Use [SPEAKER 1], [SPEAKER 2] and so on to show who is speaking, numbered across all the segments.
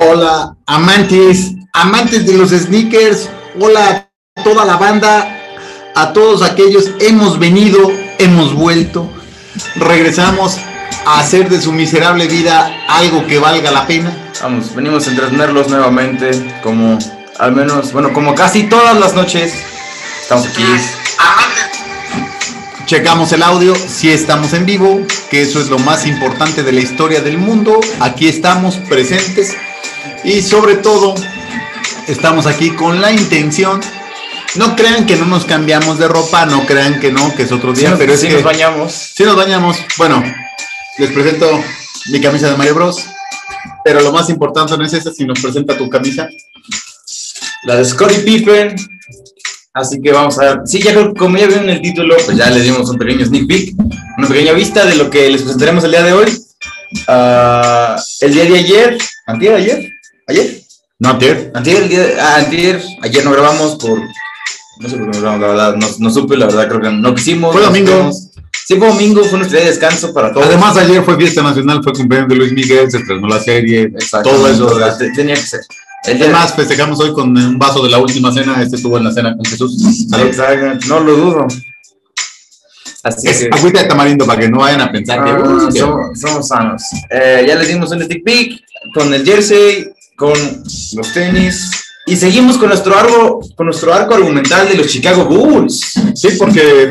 [SPEAKER 1] Hola, amantes, amantes de los sneakers. Hola a toda la banda, a todos aquellos. Hemos venido, hemos vuelto. Regresamos a hacer de su miserable vida algo que valga la pena.
[SPEAKER 2] Vamos, venimos a entretenerlos nuevamente, como al menos, bueno, como casi todas las noches. Estamos aquí.
[SPEAKER 1] Checamos el audio, si estamos en vivo, que eso es lo más importante de la historia del mundo. Aquí estamos presentes y sobre todo estamos aquí con la intención. No crean que no nos cambiamos de ropa, no crean que no, que es otro día,
[SPEAKER 2] Sí,
[SPEAKER 1] pero es
[SPEAKER 2] sí
[SPEAKER 1] que
[SPEAKER 2] nos bañamos.
[SPEAKER 1] si nos bañamos. Bueno, les presento mi camisa de Mario Bros. Pero lo más importante no es esa, si nos presenta tu camisa.
[SPEAKER 2] La de Scottie Pippen. Así que vamos a ver. Sí, ya creo que como ya vieron el título, pues ya les dimos un pequeño sneak peek, una pequeña vista de lo que les presentaremos el día de hoy. Ah, el día de ayer, antier, ayer, ayer,
[SPEAKER 1] No, Tier.
[SPEAKER 2] antier, el día de- ah, antier, ayer no grabamos por, no sé por qué no grabamos, la verdad, no, no supe, la verdad, creo que no quisimos.
[SPEAKER 1] Fue domingo.
[SPEAKER 2] Sí, fue domingo, fue nuestro día de descanso para todos.
[SPEAKER 1] Además, ayer fue fiesta nacional, fue cumpleaños de Luis Miguel, se estrenó la serie,
[SPEAKER 2] Exacto,
[SPEAKER 1] todo eso.
[SPEAKER 2] te- tenía que ser.
[SPEAKER 1] Además, festejamos hoy con un vaso de la última cena. Este estuvo en la cena con Jesús. Salud.
[SPEAKER 2] Exacto, no lo dudo. Así
[SPEAKER 1] Es
[SPEAKER 2] que.
[SPEAKER 1] agüita de tamarindo para que no vayan a pensar que.
[SPEAKER 2] Ah,
[SPEAKER 1] "Uy, que-".
[SPEAKER 2] somos, somos sanos. Eh, ya les dimos un stick peek con el jersey, con los tenis. Y seguimos con nuestro arco, con nuestro arco argumental de los Chicago Bulls.
[SPEAKER 1] Sí, porque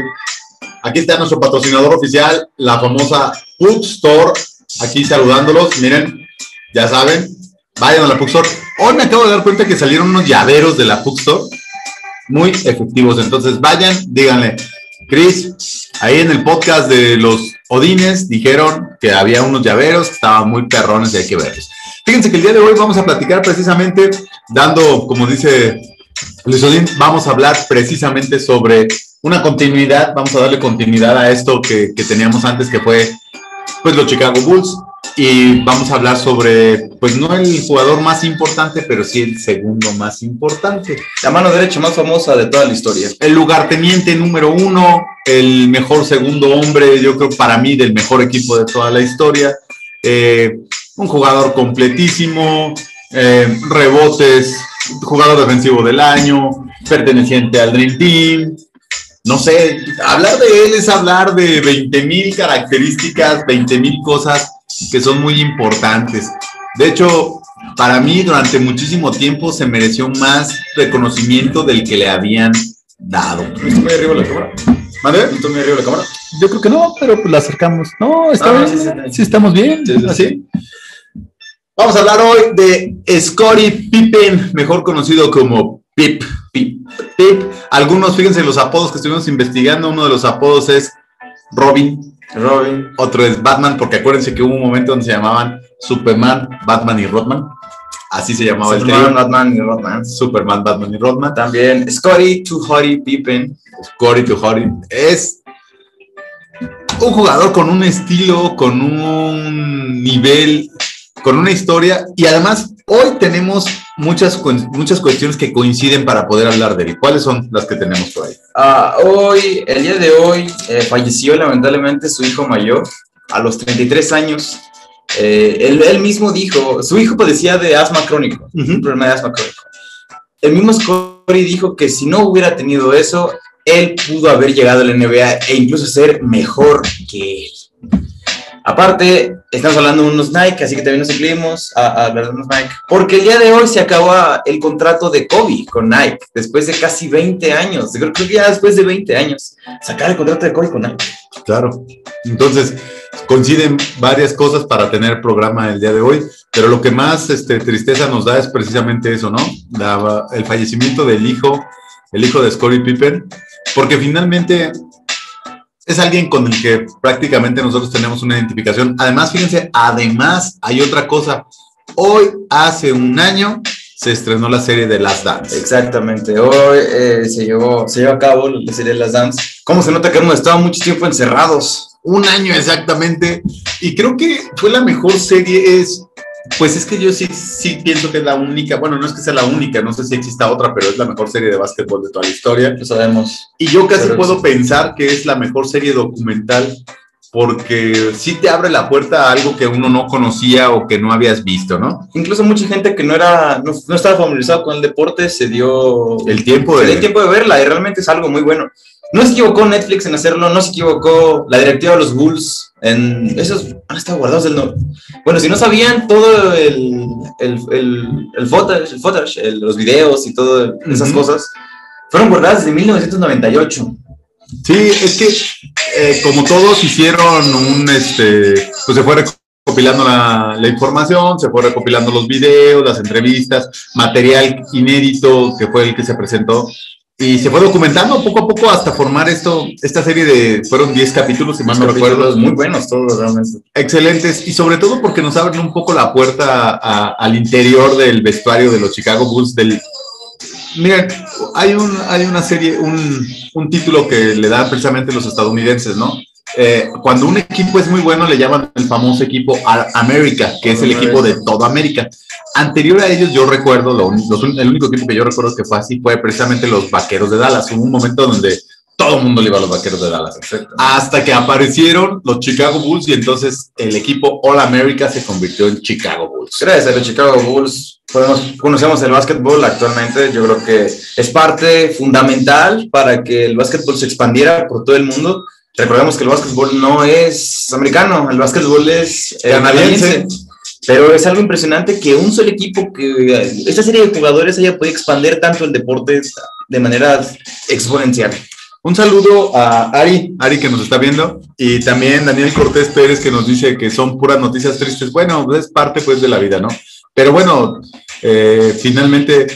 [SPEAKER 1] aquí está nuestro patrocinador oficial, la famosa Pug Store. Aquí saludándolos. Miren, ya saben, vayan a la Pug Store. Hoy me acabo de dar cuenta que salieron unos llaveros de la Pug Store muy efectivos. Entonces vayan, díganle, Chris, ahí en el podcast de los Odines dijeron que había unos llaveros que estaban muy perrones y hay que verlos. Fíjense que el día de hoy vamos a platicar precisamente, dando, como dice Luis Odín, vamos a hablar precisamente sobre una continuidad, vamos a darle continuidad a esto que, que teníamos antes, que fue pues los Chicago Bulls, y vamos a hablar sobre, pues no el jugador más importante, pero sí el segundo más importante.
[SPEAKER 2] La mano derecha más famosa de toda la historia.
[SPEAKER 1] El lugarteniente número uno, el mejor segundo hombre, yo creo para mí del mejor equipo de toda la historia. Eh, un jugador completísimo, eh, rebotes, jugador defensivo del año, perteneciente al Dream Team. No sé, hablar de él es hablar de 20 mil características, 20 mil cosas que son muy importantes. De hecho, para mí durante muchísimo tiempo se mereció más reconocimiento del que le habían dado.
[SPEAKER 2] ¿Está muy arriba la cámara?
[SPEAKER 1] ¿Vale?
[SPEAKER 2] ¿Está muy arriba la cámara?
[SPEAKER 1] Yo creo que no, pero pues la acercamos. No, está
[SPEAKER 2] Ah,
[SPEAKER 1] bien.
[SPEAKER 2] sí, sí,
[SPEAKER 1] Sí,
[SPEAKER 2] sí.
[SPEAKER 1] estamos bien.
[SPEAKER 2] Sí, sí,
[SPEAKER 1] así. Vamos a hablar hoy de Scottie Pippen, mejor conocido como Pip. Pip. Pip. Algunos, fíjense los apodos que estuvimos investigando. Uno de los apodos es Robin,
[SPEAKER 2] Robin.
[SPEAKER 1] otro es Batman, porque acuérdense que hubo un momento donde se llamaban Superman, Batman y Rodman. Así se llamaba el
[SPEAKER 2] Superman,
[SPEAKER 1] trío.
[SPEAKER 2] Batman y Rodman.
[SPEAKER 1] Superman, Batman y Rodman.
[SPEAKER 2] También Scotty, Too Hottie, Pippen.
[SPEAKER 1] Corey to Hurry. Es un jugador con un estilo, con un nivel, con una historia y además hoy tenemos muchas, muchas cuestiones que coinciden para poder hablar de él. ¿Cuáles son las que tenemos por ahí?
[SPEAKER 2] Ah, hoy, el día de hoy, eh, falleció lamentablemente su hijo mayor a los 33 años. Eh, él, él mismo dijo, su hijo padecía de asma crónico,
[SPEAKER 1] Ujú.
[SPEAKER 2] un problema de asma crónico. El mismo Scotty dijo que si no hubiera tenido eso, él pudo haber llegado a la NBA e incluso ser mejor que él. Aparte, estamos hablando de unos Nike, así que también nos incluimos a, hablar de unos Nike. Porque el día de hoy se acaba el contrato de Kobe con Nike, después de casi 20 años. Creo, que ya después de 20 años, sacar el contrato de Kobe con Nike.
[SPEAKER 1] Claro. Entonces, coinciden varias cosas para tener programa el día de hoy, pero lo que más este, tristeza nos da es precisamente eso, ¿no? El fallecimiento del hijo, el hijo de Scottie Pippen, porque finalmente es alguien con el que prácticamente nosotros tenemos una identificación. Además, fíjense, además hay otra cosa. Hoy, hace un año, se estrenó la serie de Last Dance.
[SPEAKER 2] Exactamente. Hoy eh, se, llevó, se llevó a cabo la serie de las Dance. ¿Cómo se nota que hemos estado mucho tiempo encerrados?
[SPEAKER 1] Un año exactamente. Y creo que fue la mejor serie. Es, pues es que yo sí, sí pienso que es la única. Bueno, no es que sea la única, no sé si exista otra, pero es la mejor serie de básquetbol de toda la historia.
[SPEAKER 2] Lo sabemos.
[SPEAKER 1] Y yo casi
[SPEAKER 2] Pero
[SPEAKER 1] puedo pensar que es la mejor serie documental porque sí te abre la puerta a algo que uno no conocía o que no habías visto, ¿no?
[SPEAKER 2] Incluso mucha gente que no era, no, no estaba familiarizado con el deporte se dio
[SPEAKER 1] El tiempo
[SPEAKER 2] se dio
[SPEAKER 1] de...
[SPEAKER 2] el tiempo de verla y realmente es algo muy bueno. No se equivocó Netflix en hacerlo, no se equivocó la directiva de los Bulls en esos han estado guardados del no. Bueno, si no sabían todo el el el, el footage, el footage, el- los videos y todas esas cosas fueron guardadas desde 1998.
[SPEAKER 1] Sí, es que eh, como todos hicieron un, este, pues se fue recopilando la, la información, se fue recopilando los videos, las entrevistas, material inédito que fue el que se presentó y se fue documentando poco a poco hasta formar esto, esta serie de, fueron 10 capítulos, si mal no recuerdo,
[SPEAKER 2] muy buenos todos realmente.
[SPEAKER 1] excelentes y sobre todo porque nos abren un poco la puerta a- al interior del vestuario de los Chicago Bulls del miren hay un hay una serie un, un título que le dan precisamente los estadounidenses no Eh, cuando un equipo es muy bueno le llaman el famoso equipo All America que es el equipo de toda América anterior a ellos yo recuerdo lo los el único equipo que yo recuerdo que fue así fue precisamente los Vaqueros de Dallas hubo un momento donde todo el mundo le iba a los Vaqueros de Dallas hasta que aparecieron los Chicago Bulls y entonces el equipo All America se convirtió en Chicago Bulls.
[SPEAKER 2] Gracias a los Chicago Bulls podemos, conocemos el básquetbol actualmente. Yo creo que es parte fundamental para que el básquetbol se expandiera por todo el mundo. Recordemos que el básquetbol no es americano, el básquetbol es eh,
[SPEAKER 1] Canadiense.
[SPEAKER 2] Pero es algo impresionante que un solo equipo, que eh, esta serie de jugadores haya podido expandir tanto el deporte de manera exponencial.
[SPEAKER 1] Un saludo a Ari, Ari que nos está viendo, y también Daniel Cortés Pérez que nos dice que son puras noticias tristes. Bueno, pues es parte pues de la vida, ¿no? Pero bueno, eh, finalmente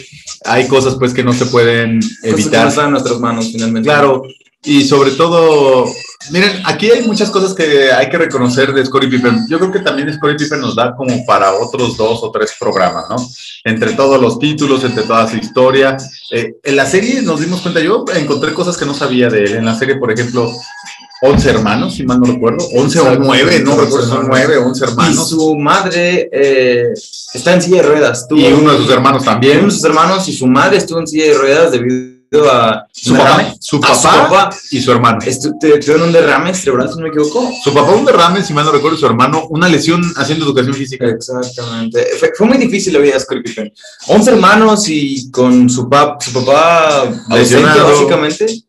[SPEAKER 1] hay cosas pues que no se pueden
[SPEAKER 2] Cosas que no
[SPEAKER 1] evitar.
[SPEAKER 2] están en nuestras manos finalmente.
[SPEAKER 1] Claro, y sobre todo, miren, aquí hay muchas cosas que hay que reconocer de Scottie Pippen. Yo creo que también Scottie Pippen nos da como para otros dos o tres programas, ¿no? Entre todos los títulos, entre toda su historia. Eh, en la serie nos dimos cuenta, yo encontré cosas que no sabía de él. En la serie, por ejemplo, 11 hermanos, si mal no recuerdo. 11 o
[SPEAKER 2] Exacto.
[SPEAKER 1] 9, no recuerdo, son 9 o 11
[SPEAKER 2] Y
[SPEAKER 1] hermanos.
[SPEAKER 2] su madre eh, está en silla de ruedas. Tuvo
[SPEAKER 1] Y uno de sus hermanos también.
[SPEAKER 2] uno de sus hermanos y su madre estuvo en silla de ruedas debido a
[SPEAKER 1] Su papá, su
[SPEAKER 2] su
[SPEAKER 1] y su hermano.
[SPEAKER 2] Tuvieron un derrame cerebral, si no me equivoco.
[SPEAKER 1] Su papá un derrame, si mal no recuerdo, su hermano una lesión haciendo educación física.
[SPEAKER 2] Exactamente. Fue, fue muy difícil la vida de Scottie Pippen. 11 hermanos y con su, pap, su papá ausente,
[SPEAKER 1] Lesionado.
[SPEAKER 2] básicamente.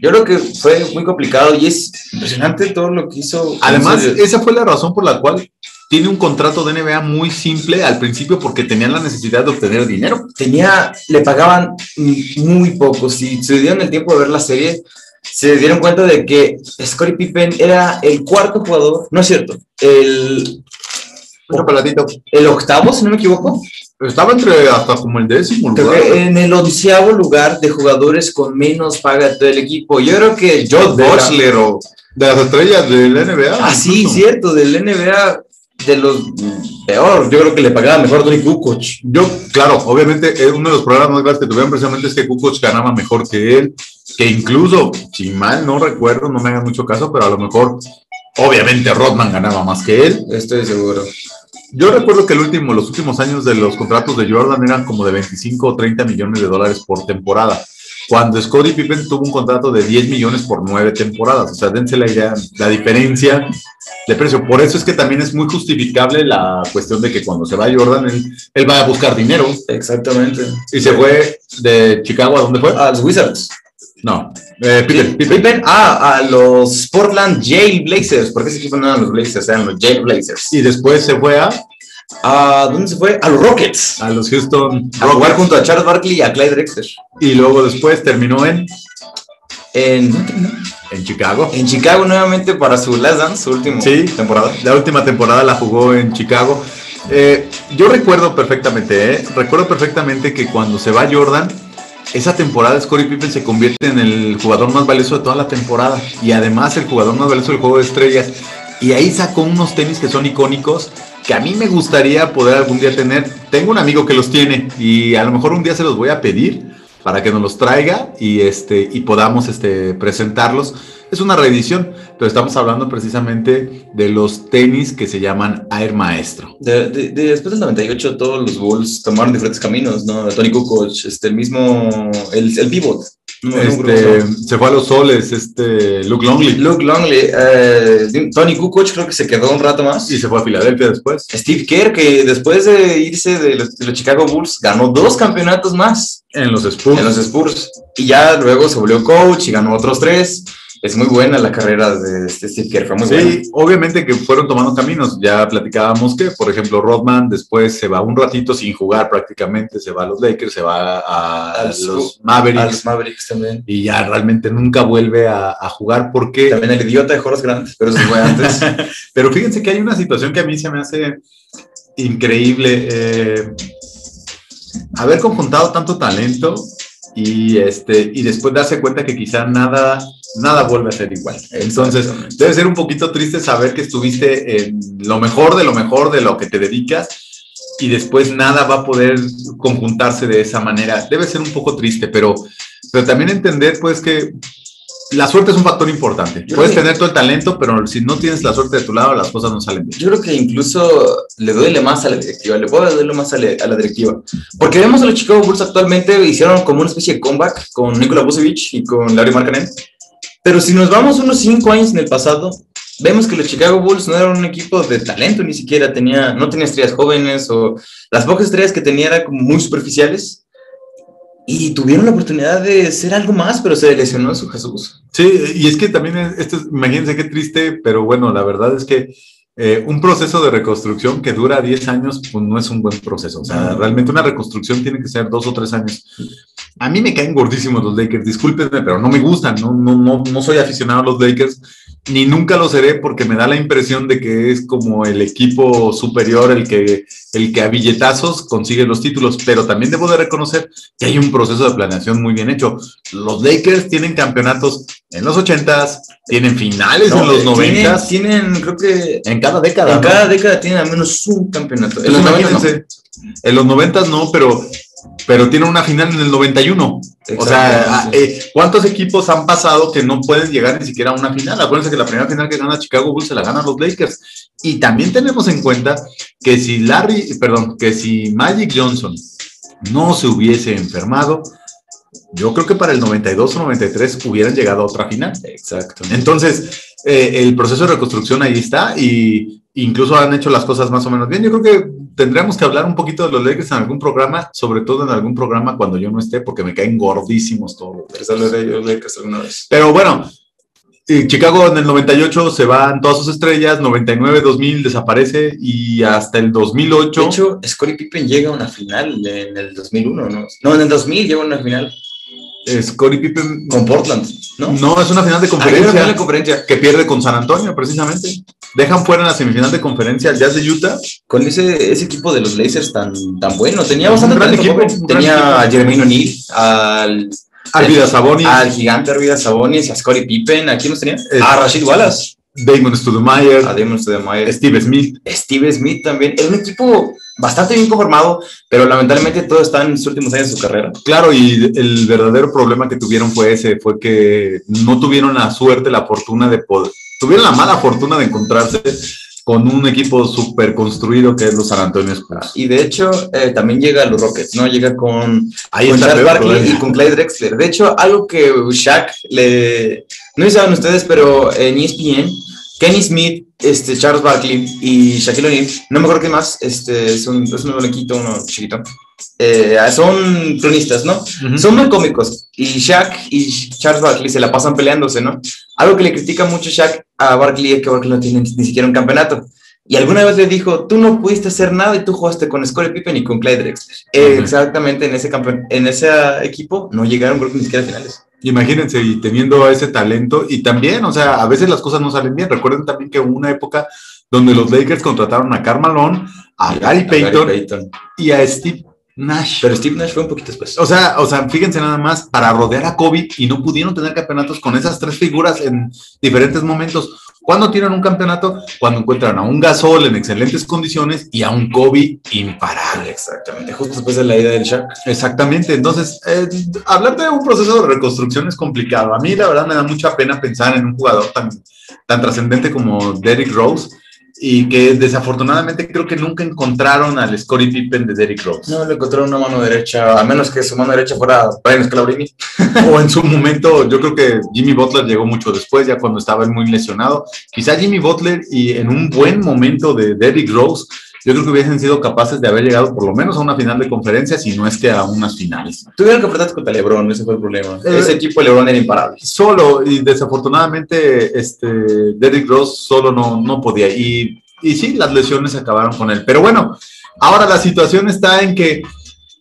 [SPEAKER 2] Yo creo que fue muy complicado y es impresionante todo lo que hizo.
[SPEAKER 1] Además, esa fue la razón por la cual tiene un contrato de NBA muy simple al principio porque tenían la necesidad de obtener dinero.
[SPEAKER 2] tenía, le pagaban muy poco. Si se dieron el tiempo de ver la serie, se dieron cuenta de que Scottie Pippen era el cuarto jugador, no es cierto, el, el octavo, si no me equivoco,
[SPEAKER 1] Estaba entre hasta como el décimo lugar.
[SPEAKER 2] en el onceavo lugar de jugadores con menos paga de todo el equipo. Yo creo que
[SPEAKER 1] la-
[SPEAKER 2] Butler o...
[SPEAKER 1] de las estrellas del NBA.
[SPEAKER 2] Ah, sí, cierto, del NBA, de los peor, yo creo que le pagaba mejor Tony Kukoc.
[SPEAKER 1] Yo, claro, obviamente, uno de los problemas más grandes que tuvieron precisamente es que Kukoc ganaba mejor que él, que incluso, si mal no recuerdo, no me hagan mucho caso, pero a lo mejor, obviamente, Rodman ganaba más que él.
[SPEAKER 2] Estoy seguro.
[SPEAKER 1] Yo recuerdo que el último, los últimos años de los contratos de Jordan eran como de 25 o 30 millones de dólares por temporada. Cuando Scottie Pippen tuvo un contrato de 10 millones por nueve temporadas. O sea, dense la idea, la diferencia de precio. Por eso es que también es muy justificable la cuestión de que cuando se va Jordan, él, él va a buscar dinero.
[SPEAKER 2] Exactamente.
[SPEAKER 1] Y se fue de Chicago, ¿a dónde fue?
[SPEAKER 2] A los Wizards.
[SPEAKER 1] No, eh, Pippen, Pippen.
[SPEAKER 2] Pippen, ah, a los Portland Jail Blazers, porque ese equipo no eran los Blazers, eran los Jail Blazers.
[SPEAKER 1] Y después se fue a,
[SPEAKER 2] ¿A dónde se fue? A los Rockets.
[SPEAKER 1] a los Houston
[SPEAKER 2] A jugar junto a Charles Barkley y a Clyde Drexler.
[SPEAKER 1] Y luego después terminó en,
[SPEAKER 2] En,
[SPEAKER 1] en Chicago.
[SPEAKER 2] en Chicago nuevamente para su Last Dance, su última
[SPEAKER 1] Sí.
[SPEAKER 2] temporada.
[SPEAKER 1] La última temporada la jugó en Chicago. Eh, yo recuerdo perfectamente, ¿eh? recuerdo perfectamente que cuando se va Jordan, esa temporada Scottie Pippen se convierte en el jugador más valioso de toda la temporada y además el jugador más valioso del juego de estrellas. Y ahí sacó unos tenis que son icónicos que a mí me gustaría poder algún día tener. Tengo un amigo que los tiene y a lo mejor un día se los voy a pedir para que nos los traiga y este y podamos este presentarlos. Es una reedición, pero estamos hablando precisamente de los tenis que se llaman Air Maestro.
[SPEAKER 2] De- de- de- después del 98 todos los Bulls tomaron diferentes caminos, ¿no? Tony Kukoc, este, el mismo, el, el pivot,
[SPEAKER 1] este, se fue a los soles, este, Luke Longley.
[SPEAKER 2] Luke Longley, eh, Tony Kukoc creo que se quedó un rato más.
[SPEAKER 1] Y se fue a Filadelfia después.
[SPEAKER 2] Steve Kerr, que después de irse de los, de los, Chicago Bulls, ganó dos campeonatos más.
[SPEAKER 1] En los Spurs.
[SPEAKER 2] En los Spurs. Y ya luego se volvió coach y ganó otros tres es muy buena la carrera de este Steve Kerr, fue muy sí,
[SPEAKER 1] obviamente que fueron tomando caminos. Ya platicábamos que, por ejemplo, Rodman después se va un ratito sin jugar prácticamente, se va a los Lakers, se va a, los Mavericks. A
[SPEAKER 2] los Mavericks también.
[SPEAKER 1] Y ya realmente nunca vuelve a, jugar porque...
[SPEAKER 2] También el idiota de Horace Grant, pero eso fue antes.
[SPEAKER 1] pero fíjense que hay una situación que a mí se me hace increíble. Eh, haber conjuntado tanto talento y, este, y después darse cuenta que quizá nada, nada vuelve a ser igual. Entonces, debe ser un poquito triste saber que estuviste en lo mejor de lo mejor de lo que te dedicas y después nada va a poder conjuntarse de esa manera. Debe ser un poco triste, pero, pero también entender pues que la suerte es un factor importante. Puedes tener todo el talento, pero si no tienes la suerte de tu lado, las cosas no salen bien.
[SPEAKER 2] Yo creo que incluso le duele más a la directiva, le puede doler más a, la directiva. Porque vemos a los Chicago Bulls actualmente hicieron como una especie de comeback con Nikola Vucevic y con Larry Markkanen. Pero si nos vamos unos cinco años en el pasado, vemos que los Chicago Bulls no eran un equipo de talento ni siquiera, tenía, no tenía estrellas jóvenes o las pocas estrellas que tenía eran como muy superficiales y tuvieron la oportunidad de ser algo más, pero se lesionó su Jesús.
[SPEAKER 1] Sí, y es que también, esto imagínense qué triste, pero bueno, la verdad es que eh, un proceso de reconstrucción que dura 10 años, pues no es un buen proceso. O sea, realmente una reconstrucción tiene que ser dos o tres años. A mí me caen gordísimos los Lakers, discúlpenme, pero no me gustan, no, no, no, no soy aficionado a los Lakers ni nunca lo seré porque me da la impresión de que es como el equipo superior el que, el que a billetazos consigue los títulos, pero también debo de reconocer que hay un proceso de planeación muy bien hecho. Los Lakers tienen campeonatos en los 80s, tienen finales en los 90s.
[SPEAKER 2] Tienen, creo que...
[SPEAKER 1] En cada década.
[SPEAKER 2] En cada década tienen al menos un campeonato.
[SPEAKER 1] En los, 90 en los 90 no, pero pero tiene una final en el 91. O sea, ah, eh, ¿cuántos equipos han pasado que no pueden llegar ni siquiera a una final? Acuérdense que la primera final que gana Chicago Bulls se la ganan los Lakers. Y también tenemos en cuenta que si Larry, perdón, que si Magic Johnson no se hubiese enfermado, yo creo que para el 92 o 93 hubieran llegado a otra final.
[SPEAKER 2] Exacto.
[SPEAKER 1] Entonces, eh, el proceso de reconstrucción ahí está y incluso han hecho las cosas más o menos bien. Yo creo que tendríamos que hablar un poquito de los Lakers en algún programa, sobre todo en algún programa cuando yo no esté, porque me caen gordísimos todos. Pero bueno, Chicago en el 98 se van todas sus estrellas, 99, 2000 desaparece y hasta el 2008.
[SPEAKER 2] De hecho, Scottie Pippen llega a una final en el 2001, ¿no? No, en el 2000 llega a una final.
[SPEAKER 1] Scottie Pippen.
[SPEAKER 2] Con Portland, ¿no?
[SPEAKER 1] No, es una final de conferencia.
[SPEAKER 2] final de conferencia.
[SPEAKER 1] Que pierde con San Antonio, precisamente. Dejan fuera en la semifinal de conferencia al Jazz de Utah.
[SPEAKER 2] Con ese, ese equipo de los Blazers tan, tan bueno. Tenía bastante gran equipo. Tenía a Jeremy O'Neal, al.
[SPEAKER 1] Arvida Sabonis.
[SPEAKER 2] Al gigante Arvida Sabonis, a Scottie Pippen. ¿A quién nos tenía? a Rashid Wallace.
[SPEAKER 1] Damon Studemeyer.
[SPEAKER 2] A Damon Studemeyer.
[SPEAKER 1] Steve Smith.
[SPEAKER 2] Steve Smith también. Es un equipo bastante bien conformado, pero lamentablemente todo está en sus últimos años de su carrera.
[SPEAKER 1] Claro, y el verdadero problema que tuvieron fue ese, fue que no tuvieron la suerte, la fortuna de poder, tuvieron la mala fortuna de encontrarse con un equipo súper construido que es los San Antonio Spurs.
[SPEAKER 2] Y de hecho, eh, también llega a los Rockets, ¿no? Llega con,
[SPEAKER 1] Ahí
[SPEAKER 2] con
[SPEAKER 1] Charles
[SPEAKER 2] Barkley y con Clyde Drexler. De hecho, algo que Shaq le... No saben ustedes, pero en ESPN Kenny Smith, este, Charles Barkley y Shaquille O'Neal, no me acuerdo qué más, este, es, un, es uno blanquito, uno chiquito, eh, son cronistas, ¿no? Son muy cómicos y Shaq y Charles Barkley se la pasan peleándose, ¿no? Algo que le critica mucho Shaq a Barkley es que Barkley no tiene ni siquiera un campeonato. Y alguna vez le dijo, tú no pudiste hacer nada y tú jugaste con Scottie Pippen y con Clyde Drexler. Exactamente en ese, en ese equipo no llegaron creo ni siquiera a finales.
[SPEAKER 1] Imagínense, y teniendo ese talento, y también, o sea, a veces las cosas no salen bien. Recuerden también que hubo una época donde los Lakers contrataron a Carmalón, a Gary Payton, y a Steve Nash.
[SPEAKER 2] Pero Steve Nash fue un poquito después.
[SPEAKER 1] O sea, o sea, fíjense nada más, para rodear a Kobe y no pudieron tener campeonatos con esas tres figuras en diferentes momentos. ¿Cuándo tiran un campeonato? Cuando encuentran a un Gasol en excelentes condiciones y a un Kobe imparable.
[SPEAKER 2] Exactamente, justo después de la idea del Shaq.
[SPEAKER 1] Exactamente, entonces, eh, hablar de un proceso de reconstrucción es complicado. A mí, la verdad, me da mucha pena pensar en un jugador tan, tan trascendente como Derrick Rose y que desafortunadamente creo que nunca encontraron al Scottie Pippen de Derrick Rose.
[SPEAKER 2] No le encontraron una mano derecha, a menos que su mano derecha fuera Brian Scalabrine.
[SPEAKER 1] o en su momento, yo creo que Jimmy Butler llegó mucho después, ya cuando estaba muy lesionado. Quizá Jimmy Butler y en un buen momento de Derrick Rose yo creo que hubiesen sido capaces de haber llegado por lo menos a una final de conferencia, si no es que a unas finales.
[SPEAKER 2] Tuvieron que apretar contra LeBron, ese fue el problema. Eh, ese equipo de LeBron era imparable.
[SPEAKER 1] Solo, y desafortunadamente, este, Derrick Rose solo no, no podía. Y, y sí, las lesiones acabaron con él. Pero bueno, ahora la situación está en que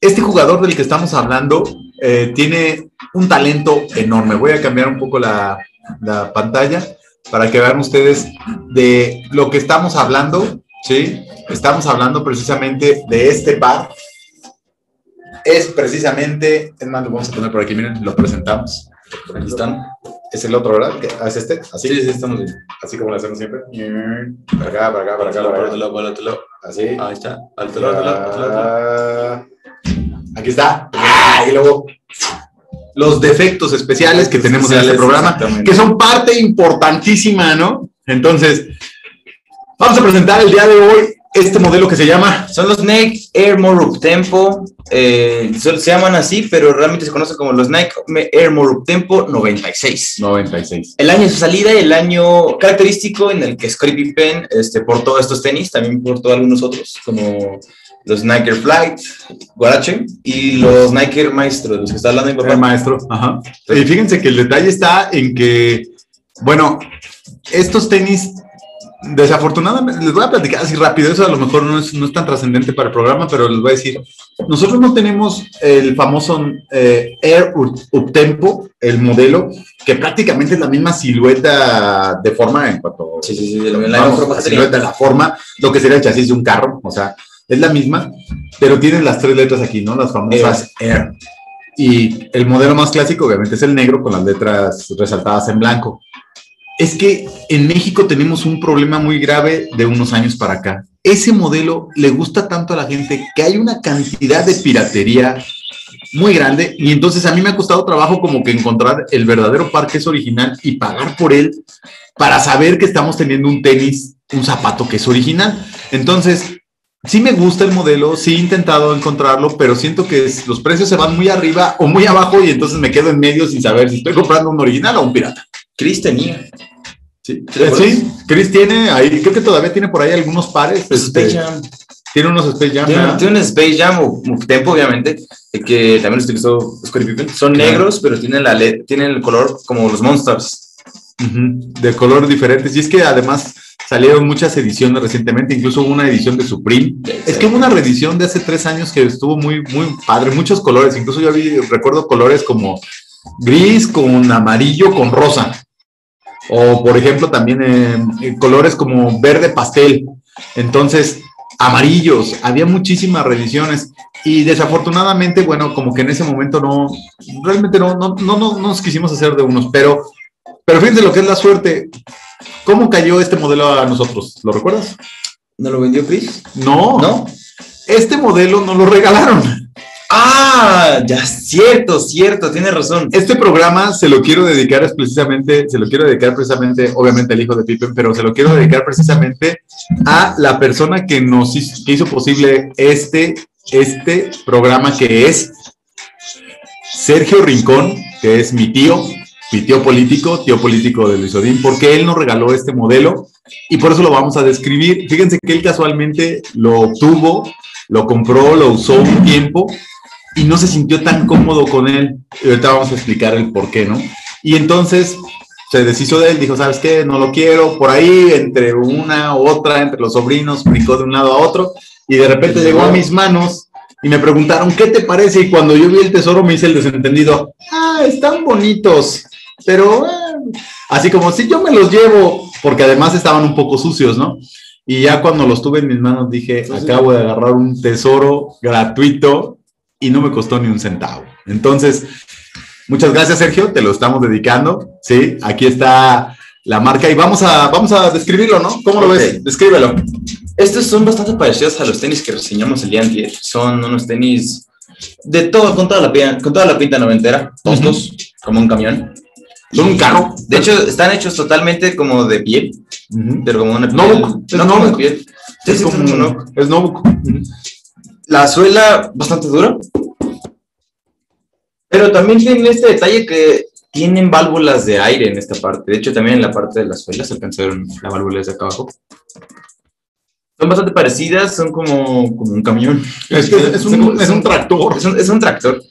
[SPEAKER 1] este jugador del que estamos hablando eh, tiene un talento enorme. Voy a cambiar un poco la, la pantalla para que vean ustedes de lo que estamos hablando, ¿sí? Estamos hablando precisamente de este par. Es precisamente, es más, lo vamos a poner por aquí, miren, lo presentamos. Aquí están. Es el otro, ¿verdad? Ah, ¿Es este? Así.
[SPEAKER 2] Sí, sí, estamos bien.
[SPEAKER 1] Así como lo hacemos siempre. Para acá, para acá, para acá. Para
[SPEAKER 2] otro lado, para otro lado.
[SPEAKER 1] Así.
[SPEAKER 2] Ahí está. Al otro lado, al otro lado.
[SPEAKER 1] Aquí está. Ah, y luego los defectos especiales que tenemos en este programa, que son parte importantísima, ¿no? Entonces, vamos a presentar el día de hoy este modelo que se llama.
[SPEAKER 2] Son los Nike Air More Up Tempo. Eh, se llaman así, pero realmente se conocen como los Nike Air More Up Tempo 96.
[SPEAKER 1] 96.
[SPEAKER 2] El año de su salida, el año característico en el que Scottie Pippen este, portó estos tenis, también portó algunos otros, como los Nike Air Flight, Guarache, y los Nike Air Maestro, de los que está hablando.
[SPEAKER 1] Air Maestro, ajá. Y fíjense que el detalle está en que, bueno, estos tenis desafortunadamente, les voy a platicar así rápido, eso a lo mejor no es, no es tan trascendente para el programa, pero les voy a decir, nosotros no tenemos el famoso eh, Air Uptempo, el modelo, que prácticamente es la misma silueta de forma en cuanto
[SPEAKER 2] Sí, sí, sí,
[SPEAKER 1] la, vamos, la silueta, la forma, lo que sería el chasis de un carro, o sea, es la misma, pero tiene las tres letras aquí, ¿no? Las famosas Air. Y el modelo más clásico, obviamente, es el negro con las letras resaltadas en blanco es que en México tenemos un problema muy grave de unos años para acá. Ese modelo le gusta tanto a la gente que hay una cantidad de piratería muy grande y entonces a mí me ha costado trabajo como que encontrar el verdadero par que es original y pagar por él para saber que estamos teniendo un tenis, un zapato que es original. Entonces, sí me gusta el modelo, sí he intentado encontrarlo, pero siento que los precios se van muy arriba o muy abajo y entonces me quedo en medio sin saber si estoy comprando un original o un pirata.
[SPEAKER 2] Chris tenía.
[SPEAKER 1] Sí, sí, Chris tiene ahí, creo que todavía tiene por ahí algunos pares.
[SPEAKER 2] Space este, Jam.
[SPEAKER 1] Tiene unos Space Jam.
[SPEAKER 2] Tiene, un Space Jam o Tempo, obviamente, que también los utilizó Scottie Pippen. Son negros, pero tienen, la tienen el color como los Monsters.
[SPEAKER 1] de color diferentes. Y es que además salieron muchas ediciones recientemente, incluso una edición de Supreme. Es que hubo una reedición de hace tres años que estuvo muy, muy padre, muchos colores. Incluso yo vi, recuerdo colores como gris con amarillo con rosa. O, por ejemplo, también en, colores como verde pastel. Entonces, amarillos. Había muchísimas reediciones. Y desafortunadamente, bueno, como que en ese momento no, realmente no, no, no, no nos quisimos hacer de unos. Pero, pero fíjense lo que es la suerte. ¿Cómo cayó este modelo a nosotros? ¿Lo recuerdas?
[SPEAKER 2] ¿No lo vendió Chris?
[SPEAKER 1] No. ¿No? Este modelo nos lo regalaron.
[SPEAKER 2] Ah, ya cierto, cierto, tiene razón.
[SPEAKER 1] Este programa se lo quiero dedicar precisamente, se lo quiero dedicar precisamente, obviamente al hijo de Pippen, pero se lo quiero dedicar precisamente a la persona que nos hizo, posible este, este programa que es Sergio Rincón, que es mi tío, mi tío político, tío político de Luis Odín, porque él nos regaló este modelo y por eso lo vamos a describir. Fíjense que él casualmente lo obtuvo, lo compró, lo usó un tiempo y no se sintió tan cómodo con él. Y ahorita vamos a explicar el por qué, ¿no? Y entonces se deshizo de él, dijo, ¿sabes qué? No lo quiero. Por ahí, entre una u otra, entre los sobrinos, brincó de un lado a otro y de repente llegó a mis manos y me preguntaron, ¿qué te parece? Y cuando yo vi el tesoro me hice el desentendido, ah, están bonitos, pero eh", así como si yo me los llevo, porque además estaban un poco sucios, ¿no? Y ya cuando los tuve en mis manos dije, acabo de agarrar un tesoro gratuito y no me costó ni un centavo. Entonces, muchas gracias, Sergio, te lo estamos dedicando. Sí, aquí está la marca y vamos a, vamos a describirlo, ¿no? ¿Cómo lo ves? Descríbelo.
[SPEAKER 2] Estos son bastante parecidos a los tenis que reseñamos el día anterior. Son unos tenis de todo, con toda la, con toda la pinta noventera, tostos, como un camión.
[SPEAKER 1] Son un carro.
[SPEAKER 2] De hecho, están hechos totalmente como de piel. Pero como una piel.
[SPEAKER 1] Notebook, es
[SPEAKER 2] no como
[SPEAKER 1] notebook.
[SPEAKER 2] piel.
[SPEAKER 1] Es
[SPEAKER 2] sí,
[SPEAKER 1] como
[SPEAKER 2] como notebook.
[SPEAKER 1] es Notebook.
[SPEAKER 2] La suela bastante dura. Pero también tienen este detalle que tienen válvulas de aire en esta parte. De hecho, también en la parte de las suelas alcanzaron la válvula desde acá abajo. Son bastante parecidas, son como, como un camión.
[SPEAKER 1] Es que es un, es un tractor.
[SPEAKER 2] Es un, es un tractor.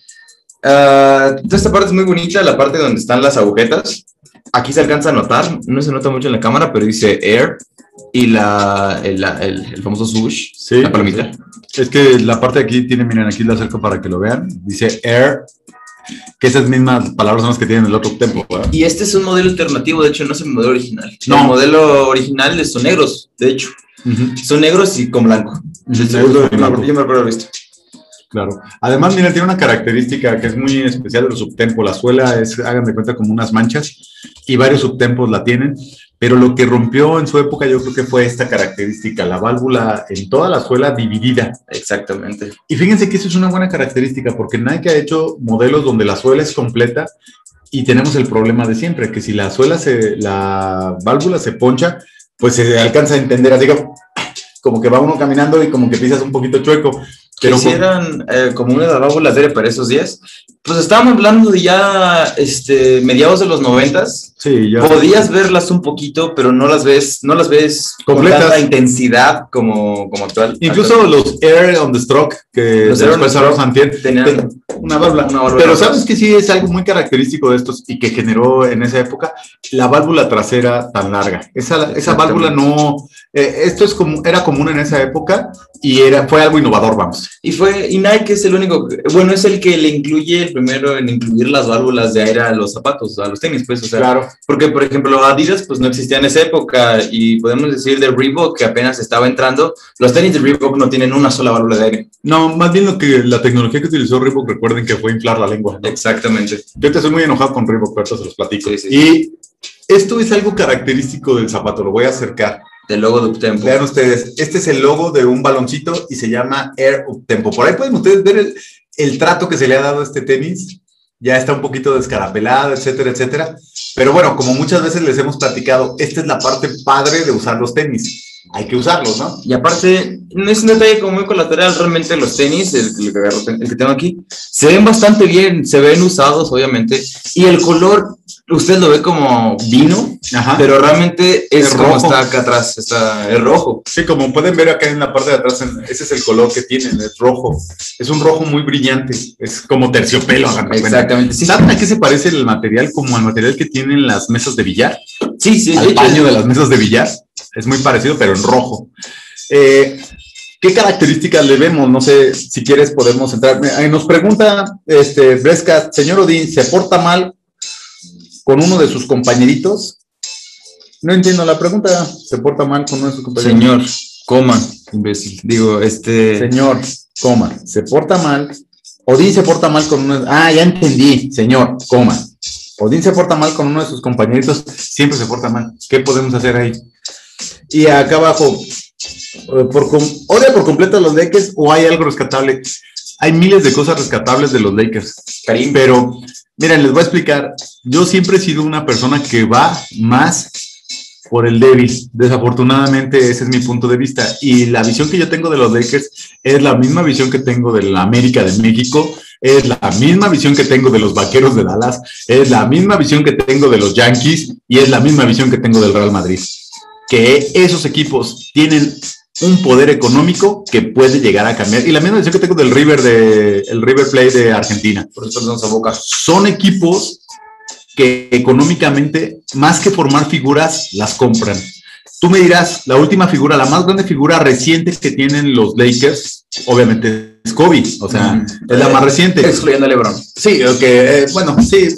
[SPEAKER 2] Ah, toda esta parte es muy bonita, la parte donde están las agujetas. Aquí se alcanza a notar, no se nota mucho en la cámara, pero dice Air y la, el, el- el famoso swoosh,
[SPEAKER 1] Sí.
[SPEAKER 2] la palomita.
[SPEAKER 1] Es que la parte de aquí tiene, miren, aquí la acerco para que lo vean. Dice air, que esas mismas palabras son las que tienen el otro tempo. ¿verdad?
[SPEAKER 2] Y este es un modelo alternativo, de hecho, no es el modelo original.
[SPEAKER 1] No.
[SPEAKER 2] El modelo original son negros, de hecho. Son negros y con blanco. Yo me acuerdo.
[SPEAKER 1] Claro. Además, miren, tiene una característica que es muy especial de los subtempos. La suela es, hagan de cuenta, como unas manchas y varios subtempos la tienen. Pero lo que rompió en su época, yo creo que fue esta característica, la válvula en toda la suela dividida.
[SPEAKER 2] Exactamente.
[SPEAKER 1] Y fíjense que eso es una buena característica porque Nike ha hecho modelos donde la suela es completa y tenemos el problema de siempre, que si la suela se, la válvula se poncha, pues se alcanza a entender así como, como que va uno caminando y como que pisas un poquito chueco. Con-
[SPEAKER 2] hicieran eh, como una válvulas de para esos días. Pues estábamos hablando de ya este, mediados de los noventas.
[SPEAKER 1] sí, ya.
[SPEAKER 2] Podías verlas un poquito, pero no las ves, no las ves
[SPEAKER 1] Completas.
[SPEAKER 2] con tanta intensidad como, como actual.
[SPEAKER 1] Incluso los Air on the Stroke, que
[SPEAKER 2] Los
[SPEAKER 1] de
[SPEAKER 2] Air
[SPEAKER 1] los
[SPEAKER 2] on the
[SPEAKER 1] cuales hablamos antier,
[SPEAKER 2] tenían
[SPEAKER 1] ten- una válvula.
[SPEAKER 2] una válvula.
[SPEAKER 1] Pero sabes que sí es algo muy característico de estos y que generó en esa época la válvula trasera tan larga. Esa, esa válvula no, eh, esto es como, era común en esa época y era, fue algo innovador, vamos.
[SPEAKER 2] Y fue, y Nike es el único, bueno, es el que le incluye el primero en incluir las válvulas de aire a los zapatos, a los tenis, pues, o sea,
[SPEAKER 1] Claro.
[SPEAKER 2] porque, por ejemplo, Adidas, pues, no existía en esa época, y podemos decir de Reebok, que apenas estaba entrando, los tenis de Reebok no tienen una sola válvula de aire.
[SPEAKER 1] No, más bien lo que la tecnología que utilizó Reebok, recuerden que fue inflar la lengua. ¿no?
[SPEAKER 2] Exactamente.
[SPEAKER 1] Yo te estoy muy enojado con Reebok, pero se los platico.
[SPEAKER 2] Sí, sí.
[SPEAKER 1] Y esto es algo característico del zapato, lo voy a acercar.
[SPEAKER 2] Del logo de Uptempo.
[SPEAKER 1] Vean ustedes, este es el logo de un baloncito y se llama Air Uptempo. Por ahí pueden ustedes ver el, el trato que se le ha dado a este tenis. Ya está un poquito descarapelado, etcétera, etcétera. Pero bueno, como muchas veces les hemos platicado, esta es la parte padre de usar los tenis. Hay que usarlos, ¿no?
[SPEAKER 2] Y aparte, no es un detalle como muy colateral, realmente los tenis, el, el el que tengo aquí, se ven bastante bien, se ven usados, obviamente, y el color, usted lo ve como vino,
[SPEAKER 1] Ajá.
[SPEAKER 2] pero realmente es,
[SPEAKER 1] Es
[SPEAKER 2] como
[SPEAKER 1] rojo.
[SPEAKER 2] está acá atrás, está, es rojo.
[SPEAKER 1] Sí, como pueden ver acá en la parte de atrás, ese es el color que tienen, es rojo. Es un rojo muy brillante, es como terciopelo.
[SPEAKER 2] Exactamente, sí,
[SPEAKER 1] ¿Saben a qué se parece el material como al material que tienen las mesas de billar?
[SPEAKER 2] sí, sí, hecho,
[SPEAKER 1] paño de las mesas de billar. Es muy parecido, pero en rojo. Eh, ¿Qué características le vemos? No sé si quieres podemos entrar. Ahí nos pregunta este, Bresca, señor Odín, ¿se porta mal con uno de sus compañeritos? No entiendo la pregunta. ¿Se porta mal con uno de sus compañeritos?
[SPEAKER 2] señor, coma, imbécil, digo, este,
[SPEAKER 1] Señor, coma, se porta mal. Odín se porta mal con uno. Ah, ya entendí, señor, coma. Odín se porta mal con uno de sus compañeritos, siempre se porta mal. ¿Qué podemos hacer ahí? Y acá abajo, eh, por com- ¿odia por completo a los Lakers o hay algo rescatable? Hay miles de cosas rescatables de los Lakers,
[SPEAKER 2] Karim,
[SPEAKER 1] pero miren, les voy a explicar. Yo siempre he sido una persona que va más por el débil. Desafortunadamente, ese es mi punto de vista. Y la visión que yo tengo de los Lakers es la misma visión que tengo de la América de México, es la misma visión que tengo de los Vaqueros de Dallas, es la misma visión que tengo de los Yankees y es la misma visión que tengo del Real Madrid. Que esos equipos tienen un poder económico que puede llegar a cambiar. Y la misma visión que tengo del River de el River Plate de Argentina
[SPEAKER 2] por eso nos aboca.
[SPEAKER 1] son equipos que económicamente, más que formar figuras, las compran. Tú me dirás, la última figura, la más grande figura reciente que tienen los Lakers, obviamente es Kobe, o sea,
[SPEAKER 2] Mm.
[SPEAKER 1] es la más reciente.
[SPEAKER 2] Excluyendo a LeBron.
[SPEAKER 1] Sí, ok, eh, bueno, sí.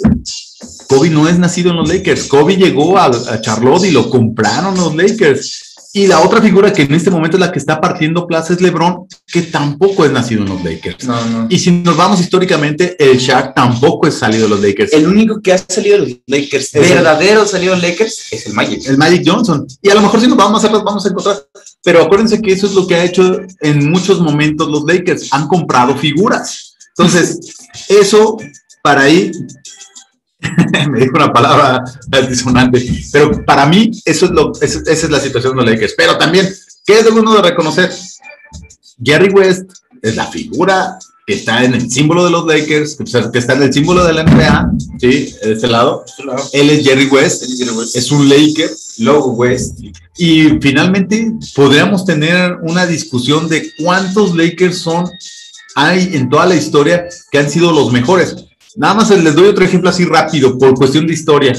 [SPEAKER 1] Kobe no es nacido en los Lakers. Kobe llegó a, a Charlotte y lo compraron los Lakers. Y la otra figura que en este momento es la que está partiendo plaza es LeBron, que tampoco es nacido en los Lakers.
[SPEAKER 2] No, no.
[SPEAKER 1] Y si nos vamos históricamente, el Shaq tampoco es salido de los Lakers.
[SPEAKER 2] El único que ha salido de los Lakers,
[SPEAKER 1] el-
[SPEAKER 2] verdadero salido de los Lakers, es el Magic.
[SPEAKER 1] el Magic Johnson. Y a lo mejor si nos vamos a hacer, los vamos a encontrar. Pero acuérdense que eso es lo que ha hecho en muchos momentos los Lakers. Han comprado figuras. Entonces, eso para ahí, me dijo una palabra disonante, pero para mí eso es lo, esa es la situación de los Lakers. Pero también, ¿qué es de uno de reconocer? Jerry West es la figura que está en el símbolo de los Lakers, que está en el símbolo de la NBA, ¿sí? De este lado. Él es Jerry West, es un Laker, logo West. Y finalmente podríamos tener una discusión de cuántos Lakers son, hay en toda la historia que han sido los mejores. Nada más les doy otro ejemplo así rápido, por cuestión de historia.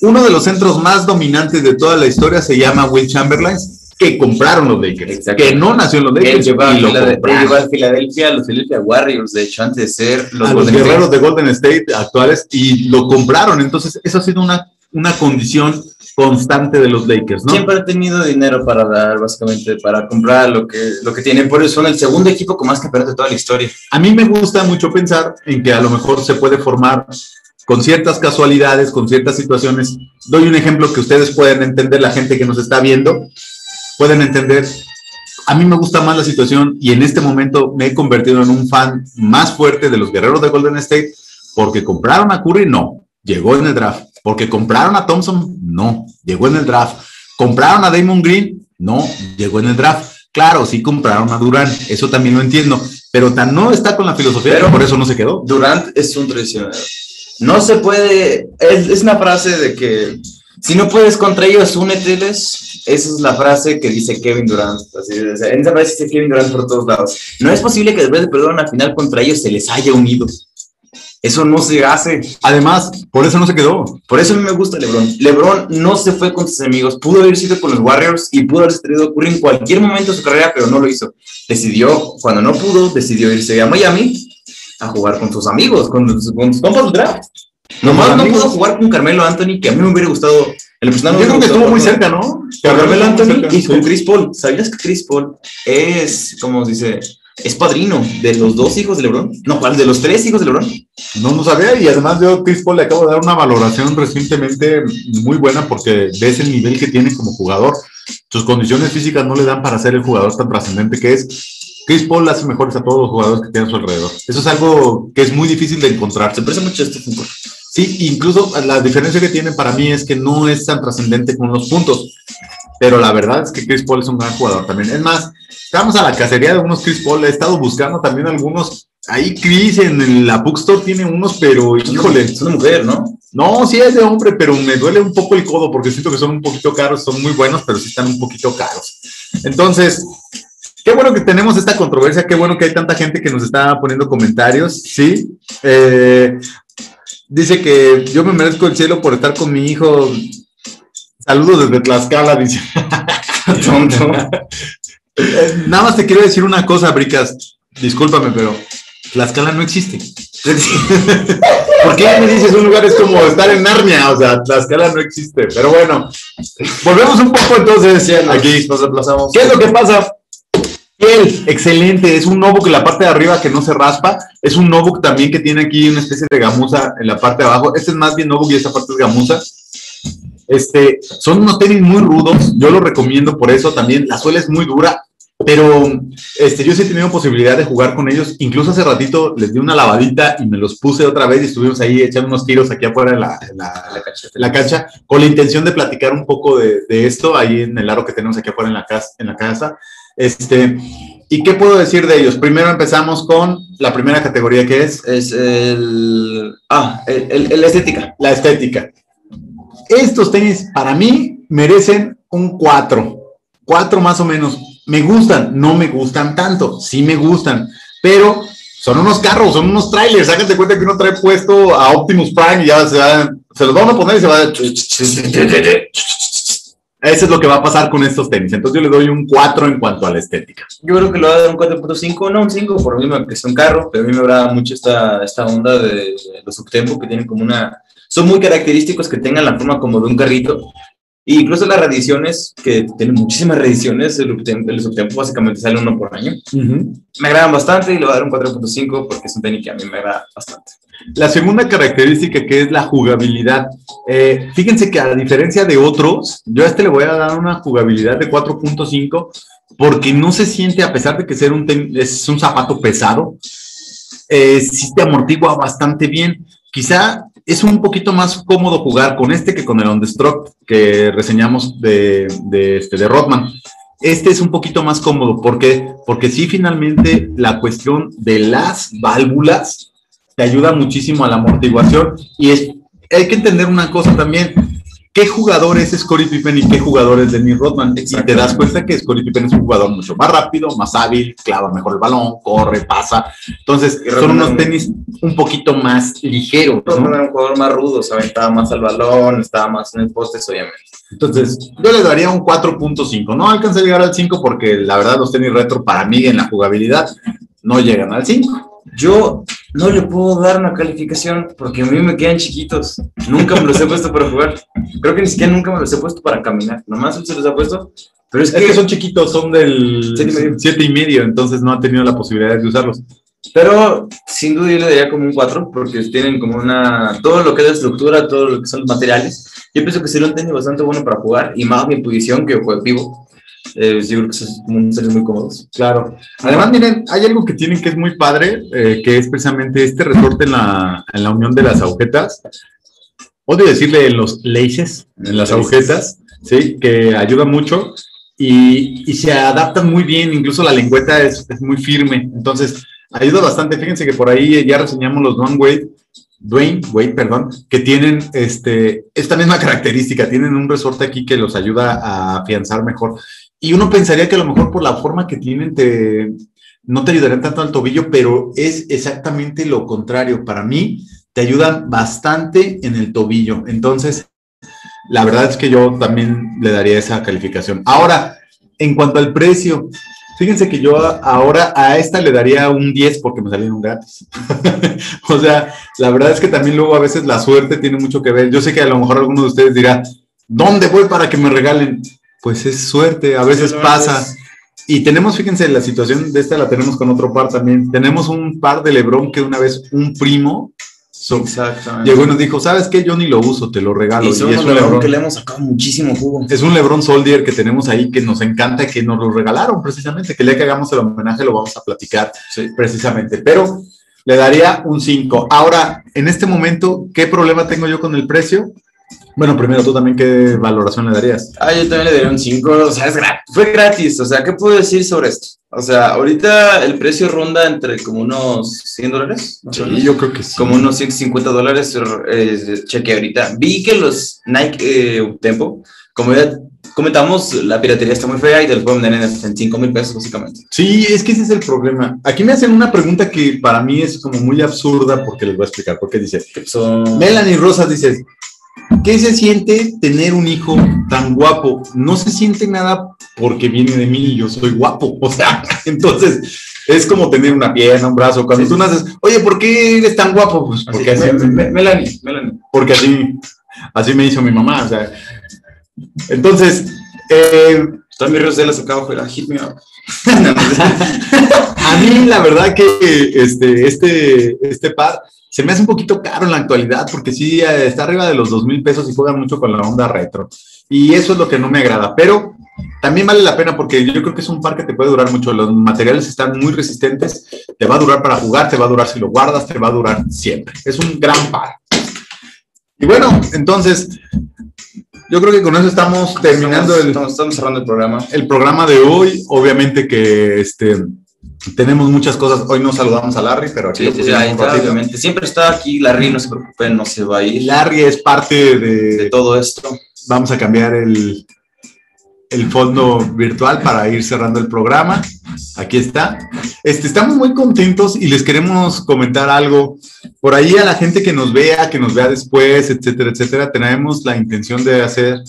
[SPEAKER 1] Uno de los centros más dominantes de toda la historia se llama Will Chamberlain, que compraron los Lakers, que no nació en los Lakers. Él
[SPEAKER 2] llegó, a, lo a Filadelfia, los Philadelphia Warriors, de hecho, antes de ser
[SPEAKER 1] los, los guerreros de Golden State actuales, y lo compraron. Entonces, eso ha sido una, una condición constante de los Lakers, ¿no?
[SPEAKER 2] Siempre ha tenido dinero para dar, básicamente, para comprar lo que, lo que tienen. Por eso son el segundo equipo con más campeonatos de toda la historia.
[SPEAKER 1] A mí me gusta mucho pensar en que a lo mejor se puede formar con ciertas casualidades, con ciertas situaciones. Doy un ejemplo que ustedes pueden entender, la gente que nos está viendo pueden entender. A mí me gusta más la situación y en este momento me he convertido en un fan más fuerte de los guerreros de Golden State porque compraron a Curry, no, llegó en el draft. Porque compraron a Thompson, no, llegó en el draft. Compraron a Damon Green, no, llegó en el draft. Claro, sí compraron a Durant, eso también lo entiendo, pero tan no está con la filosofía, pero por eso no se quedó.
[SPEAKER 2] Durant es un traicionero. No se puede, es, es una frase de que si no puedes contra ellos, úneteles. Esa es la frase que dice Kevin Durant. en esa frase dice Kevin Durant por todos lados. No es posible que después de perder una final contra ellos se les haya unido. Eso no se hace.
[SPEAKER 1] Además, por eso no se quedó.
[SPEAKER 2] Por eso a mí me gusta LeBron. LeBron no se fue con sus amigos. Pudo haber sido con los Warriors y pudo haber tenido ocurrir en cualquier momento de su carrera, pero no lo hizo. Decidió, cuando no pudo, decidió irse a Miami a jugar con sus amigos, con, con sus compas draft. Nomás no pudo jugar con Carmelo Anthony, que a mí me hubiera gustado.
[SPEAKER 1] El Yo creo que estuvo muy cerca, ¿no?
[SPEAKER 2] Carmelo Anthony y con Chris Paul. ¿Sabías que Chris Paul es, como se dice, es padrino de los dos hijos de LeBron? No, ¿cuál? De los tres hijos de LeBron.
[SPEAKER 1] No, no sabía. Y además yo Chris Paul le acabo de dar una valoración recientemente muy buena porque ves el nivel que tiene como jugador. Sus condiciones físicas no le dan para ser el jugador tan trascendente que es. Chris Paul hace mejores a todos los jugadores que tiene a su alrededor. Eso es algo que es muy difícil de encontrar.
[SPEAKER 2] Se parece mucho a este
[SPEAKER 1] Sí, incluso la diferencia que tiene para mí es que no es tan trascendente con los puntos. Pero la verdad es que Chris Paul es un gran jugador también. Es más, estamos a la cacería de unos Chris Paul. He estado buscando también algunos. Ahí Chris en la bookstore tiene unos, pero híjole.
[SPEAKER 2] Es una mujer, ¿no?
[SPEAKER 1] No, sí es de hombre, pero me duele un poco el codo porque siento que son un poquito caros. Son muy buenos, pero sí están un poquito caros. Entonces, Qué bueno que tenemos esta controversia, qué bueno que hay tanta gente que nos está poniendo comentarios, ¿sí? Eh, Dice que yo me merezco el cielo por estar con mi hijo. Saludos desde Tlaxcala, dice. Eh, nada más te quiero decir una cosa, Bricas. Discúlpame, pero Tlaxcala no existe. ¿Por qué me dices un lugar es como estar en Narnia? O sea, Tlaxcala no existe. Pero bueno, volvemos un poco entonces. Aquí nos desplazamos. ¿Qué es lo que pasa? Piel, excelente. Es un notebook en la parte de arriba que no se raspa. Es un notebook también que tiene aquí una especie de gamuza en la parte de abajo. Este es más bien notebook y esta parte es gamuza. Este, son unos tenis muy rudos. Yo los recomiendo por eso también. La suela es muy dura. Pero este, yo sí he tenido posibilidad de jugar con ellos. Incluso hace ratito les di una lavadita y me los puse otra vez y estuvimos ahí echando unos tiros aquí afuera en la, la, cancha, con la intención de platicar un poco de, de, esto ahí en el aro que tenemos aquí afuera en la casa. En la casa. Este, ¿Y qué puedo decir de ellos? Primero empezamos con la primera categoría que es.
[SPEAKER 2] Es el. Ah, el, el, estética.
[SPEAKER 1] La estética. Estos tenis, para mí, merecen un 4. 4 más o menos. Me gustan, no me gustan tanto. Sí me gustan, pero son unos carros, son unos trailers. Háganse cuenta que uno trae puesto a Optimus Prime y ya se, va, se los van a poner y se va a. Eso es lo que va a pasar con estos tenis. Entonces yo le doy un 4 en cuanto a la estética.
[SPEAKER 2] Yo creo que le voy a dar un 4.5, no un 5, por lo mismo que es un carro, pero a mí me agrada mucho esta, esta onda de, los subtempo que tienen como una... Son muy característicos que tengan la forma como de un carrito. E incluso las reediciones, que tienen muchísimas reediciones, el, el subtempo básicamente sale uno por año. Me agradan bastante y le voy a dar un 4.5 porque es un tenis que a mí me agrada bastante.
[SPEAKER 1] La segunda característica que es la jugabilidad. Eh, fíjense que a diferencia de otros, yo a este le voy a dar una jugabilidad de 4.5 porque no se siente, a pesar de que ser un es un zapato pesado, eh, sí te amortigua bastante bien. Quizá es un poquito más cómodo jugar con este que con el On the Stroke que reseñamos de, de, este, de Rodman. Este es un poquito más cómodo. ¿Por qué? Porque sí, finalmente, la cuestión de las válvulas te ayuda muchísimo a la amortiguación. Y es, hay que entender una cosa también qué jugador es Scottie Pippen y qué jugador es Dennis Rodman. Y te das cuenta que Scottie Pippen es un jugador mucho más rápido, más hábil, clava mejor el balón, corre, pasa. Entonces, son unos tenis un poquito más ligeros.
[SPEAKER 2] Rodman era un jugador más rudo, se aventaba más al balón, estaba más en el poste, obviamente.
[SPEAKER 1] Entonces, yo le daría un 4.5. No alcancé a llegar al 5 porque la verdad los tenis retro para mí en la jugabilidad no llegan al 5.
[SPEAKER 2] Yo no le puedo dar una calificación porque a mí me quedan chiquitos. Nunca me los he puesto para jugar. Creo que ni siquiera nunca me los he puesto para caminar. Nomás se los ha puesto.
[SPEAKER 1] Pero es, que, son chiquitos, son del 7 y, medio, entonces no ha tenido la posibilidad de usarlos.
[SPEAKER 2] Pero sin duda yo le daría como un 4 porque tienen como una. Todo lo que es la estructura, todo lo que son los materiales. Yo pienso que sería un tenis bastante bueno para jugar y más mi posición que juego vivo. Eh, yo creo que son seres muy cómodos.
[SPEAKER 1] Claro. Además, miren, hay algo que tienen que es muy padre, eh, que es precisamente este resorte en la, en la unión de las agujetas. Odio decirle los laces, en las agujetas, ¿sí? Que ayuda mucho y, y, se adaptan muy bien, incluso la lengüeta es, es, muy firme, entonces ayuda bastante. Fíjense que por ahí ya reseñamos los Dwayne Wade, Dwayne Wade, perdón, que tienen este, esta misma característica, tienen un resorte aquí que los ayuda a afianzar mejor. Y uno pensaría que a lo mejor por la forma que tienen te, no te ayudarían tanto al tobillo, pero es exactamente lo contrario. Para mí, te ayudan bastante en el tobillo. Entonces, la verdad es que yo también le daría esa calificación. Ahora, en cuanto al precio, fíjense que yo ahora a esta le daría un 10 porque me salieron gratis. o sea, la verdad es que también luego a veces la suerte tiene mucho que ver. Yo sé que a lo mejor alguno de ustedes dirá, ¿dónde voy para que me regalen? Pues es suerte, a veces pasa. Y tenemos, fíjense, la situación de esta la tenemos con otro par también. Tenemos un par de Lebron que una vez un primo llegó y nos dijo, ¿sabes qué? Yo ni lo uso, te lo regalo.
[SPEAKER 2] Y, es un Lebron, que le hemos sacado muchísimo jugo.
[SPEAKER 1] Es un Lebron Soldier que tenemos ahí que nos encanta, que nos lo regalaron precisamente, que el día que hagamos el homenaje lo vamos a platicar precisamente. Pero le daría un 5. Ahora, en este momento, ¿qué problema tengo yo con el precio? Bueno, primero, ¿tú también qué valoración le darías?
[SPEAKER 2] Ah, yo también le daría un 5, o sea, es gratis, fue gratis, o sea, ¿qué puedo decir sobre esto? O sea, ahorita el precio ronda entre como unos 100 dólares.
[SPEAKER 1] Sí, yo creo que sí.
[SPEAKER 2] Como unos 150 dólares, eh, cheque ahorita. Vi que los Nike eh, Tempo, como ya comentamos, la piratería está muy fea y te lo pueden vender en 5 mil pesos, básicamente.
[SPEAKER 1] Sí, es que ese es el problema. Aquí me hacen una pregunta que para mí es como muy absurda porque les voy a explicar. Porque dice. Melanie Rosas dice, ¿Qué se siente tener un hijo tan guapo? No se siente nada porque viene de mí y yo soy guapo. O sea, entonces es como tener una pierna, un brazo. Cuando tú naces, oye, ¿por qué eres tan guapo? Pues porque así, Melanie, Melanie. Porque así, así me hizo mi mamá. O sea, entonces,
[SPEAKER 2] eh, también Rosela sacaba fuera, hit me up.
[SPEAKER 1] a mí la verdad que este, este, este par se me hace un poquito caro en la actualidad porque sí eh, está arriba de los dos mil pesos y juega mucho con la onda retro. Y eso es lo que no me agrada. Pero también vale la pena porque yo creo que es un par que te puede durar mucho. Los materiales están muy resistentes. Te va a durar para jugar, te va a durar si lo guardas, te va a durar siempre. Es un gran par. Y bueno, entonces, yo creo que con eso estamos terminando
[SPEAKER 2] el. Estamos, cerrando el programa.
[SPEAKER 1] El programa de hoy. Obviamente que este tenemos muchas cosas. Hoy no saludamos a Larry, pero aquí
[SPEAKER 2] sí, sí, obviamente. Siempre está aquí Larry, no se preocupen, no se va a ir.
[SPEAKER 1] Larry es parte de,
[SPEAKER 2] de todo esto.
[SPEAKER 1] Vamos a cambiar el, el fondo virtual para ir cerrando el programa. Aquí está. Este, estamos muy contentos y les queremos comentar algo. Por ahí a la gente que nos vea, que nos vea después, etcétera, etcétera, tenemos la intención de hacer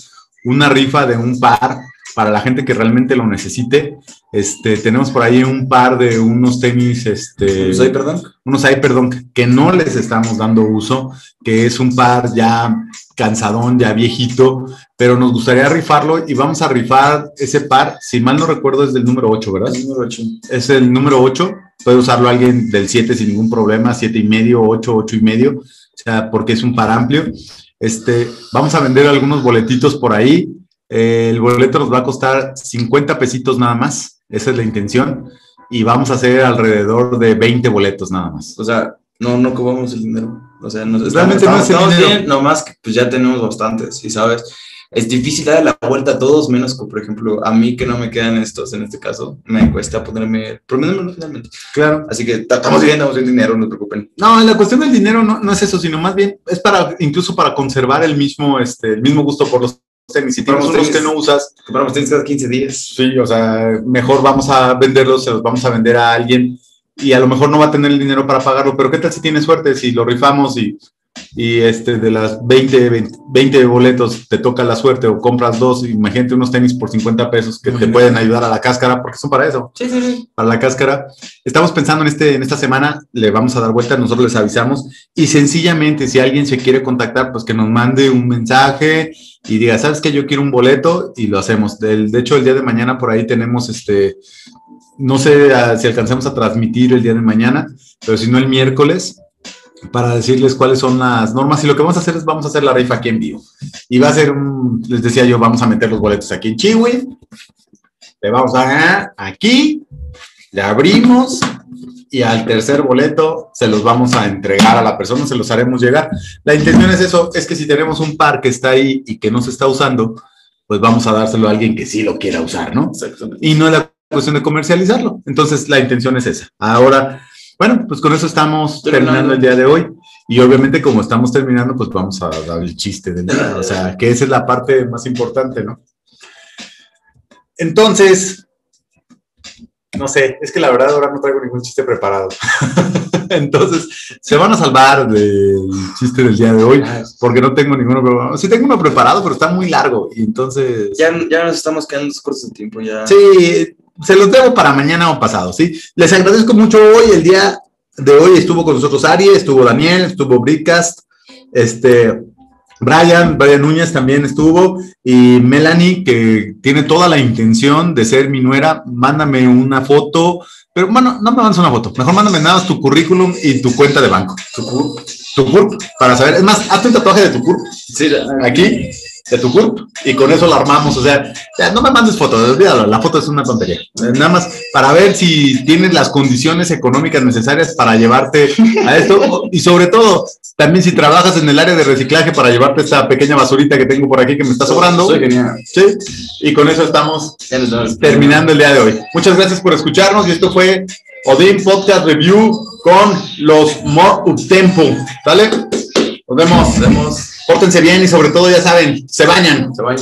[SPEAKER 1] una rifa de un par para la gente que realmente lo necesite. Este, tenemos por ahí un par de unos tenis, este,
[SPEAKER 2] unos perdón,
[SPEAKER 1] unos perdón, que no les estamos dando uso, que es un par ya cansadón, ya viejito, pero nos gustaría rifarlo y vamos a rifar ese par, si mal no recuerdo es del número 8, ¿verdad?
[SPEAKER 2] El número 8.
[SPEAKER 1] Es el número 8, puede usarlo alguien del 7 sin ningún problema, 7 y medio, 8, 8 y medio, o sea, porque es un par amplio. Este, vamos a vender algunos boletitos por ahí, el boleto nos va a costar 50 pesitos nada más, esa es la intención, y vamos a hacer alrededor de 20 boletos nada más.
[SPEAKER 2] O sea, no, no ocupamos el dinero. O sea, nos,
[SPEAKER 1] Realmente
[SPEAKER 2] estamos,
[SPEAKER 1] no
[SPEAKER 2] estamos
[SPEAKER 1] dinero.
[SPEAKER 2] bien, nomás que pues ya tenemos bastantes, y sabes, es difícil darle la vuelta a todos, menos que, por ejemplo, a mí que no me quedan estos, en este caso, me cuesta ponerme, promedio finalmente.
[SPEAKER 1] Claro.
[SPEAKER 2] Así que ta- estamos bien, estamos bien dinero, no se preocupen.
[SPEAKER 1] No, la cuestión del dinero no, no es eso, sino más bien es para, incluso para conservar el mismo, este, el mismo gusto por los tenis. Si tienes unos que no usas,
[SPEAKER 2] Compramos tenis cada 15 días.
[SPEAKER 1] Sí, o sea, mejor vamos a venderlos, se los vamos a vender a alguien y a lo mejor no va a tener el dinero para pagarlo, pero ¿qué tal si tiene suerte? Si lo rifamos y, y este, de las 20, 20, 20 boletos te toca la suerte o compras dos, imagínate unos tenis por 50 pesos que te pueden ayudar a la cáscara, porque son para eso,
[SPEAKER 2] Sí, sí, sí.
[SPEAKER 1] para la cáscara. Estamos pensando en, este, en esta semana, le vamos a dar vuelta, nosotros les avisamos y sencillamente si alguien se quiere contactar, pues que nos mande un mensaje y diga, ¿sabes qué? Yo quiero un boleto y lo hacemos. Del, de hecho, el día de mañana por ahí tenemos este, no sé ah, si alcancemos a transmitir el día de mañana, pero si no el miércoles, para decirles cuáles son las normas. Y lo que vamos a hacer es, vamos a hacer la rifa aquí en vivo. Y va a ser un, les decía yo, vamos a meter los boletos aquí en Chiwi. Le vamos a ganar aquí, le abrimos y al tercer boleto se los vamos a entregar a la persona, se los haremos llegar. La intención es eso, es que si tenemos un par que está ahí y que no se está usando, pues vamos a dárselo a alguien que sí lo quiera usar, ¿no? Y no es la cuestión de comercializarlo. Entonces la intención es esa. Ahora, bueno, pues con eso estamos terminando el día de hoy. Y obviamente como estamos terminando, pues vamos a dar el chiste del día. O sea, que esa es la parte más importante, ¿no? Entonces, no sé, es que la verdad ahora no traigo ningún chiste preparado. Entonces, se van a salvar del chiste del día de hoy porque no tengo ninguno preparado. Sí tengo uno preparado, pero está muy largo y entonces...
[SPEAKER 2] Ya, ya nos estamos quedando cortos de tiempo, ya.
[SPEAKER 1] Sí, se los debo para mañana o pasado, ¿sí? Les agradezco mucho hoy, el día de hoy estuvo con nosotros Ari, estuvo Daniel, estuvo Brickcast, este, Brian, Brian Núñez también estuvo, y Melanie, que tiene toda la intención de ser mi nuera, mándame una foto, pero bueno, no me mandes una foto, mejor mándame nada más tu currículum y tu cuenta de banco, tu tu CURP, para saber, es más, hazte un tatuaje de tu CURP,
[SPEAKER 2] Sí,
[SPEAKER 1] aquí de tu CURP y con eso la armamos. O sea, ya, no me mandes fotos, olvídalo, la foto es una tontería. Nada más para ver si tienes las condiciones económicas necesarias para llevarte a esto y sobre todo también si trabajas en el área de reciclaje para llevarte esta pequeña basurita que tengo por aquí que me está sobrando.
[SPEAKER 2] Soy genial.
[SPEAKER 1] Sí, y con eso estamos terminando el día de hoy. Muchas gracias por escucharnos y esto fue Odin Podcast Review con los More Uptempo. ¿Sale? Nos vemos.
[SPEAKER 2] Nos vemos.
[SPEAKER 1] Pórtense bien y sobre todo, ya saben, se bañan.
[SPEAKER 2] Se baña.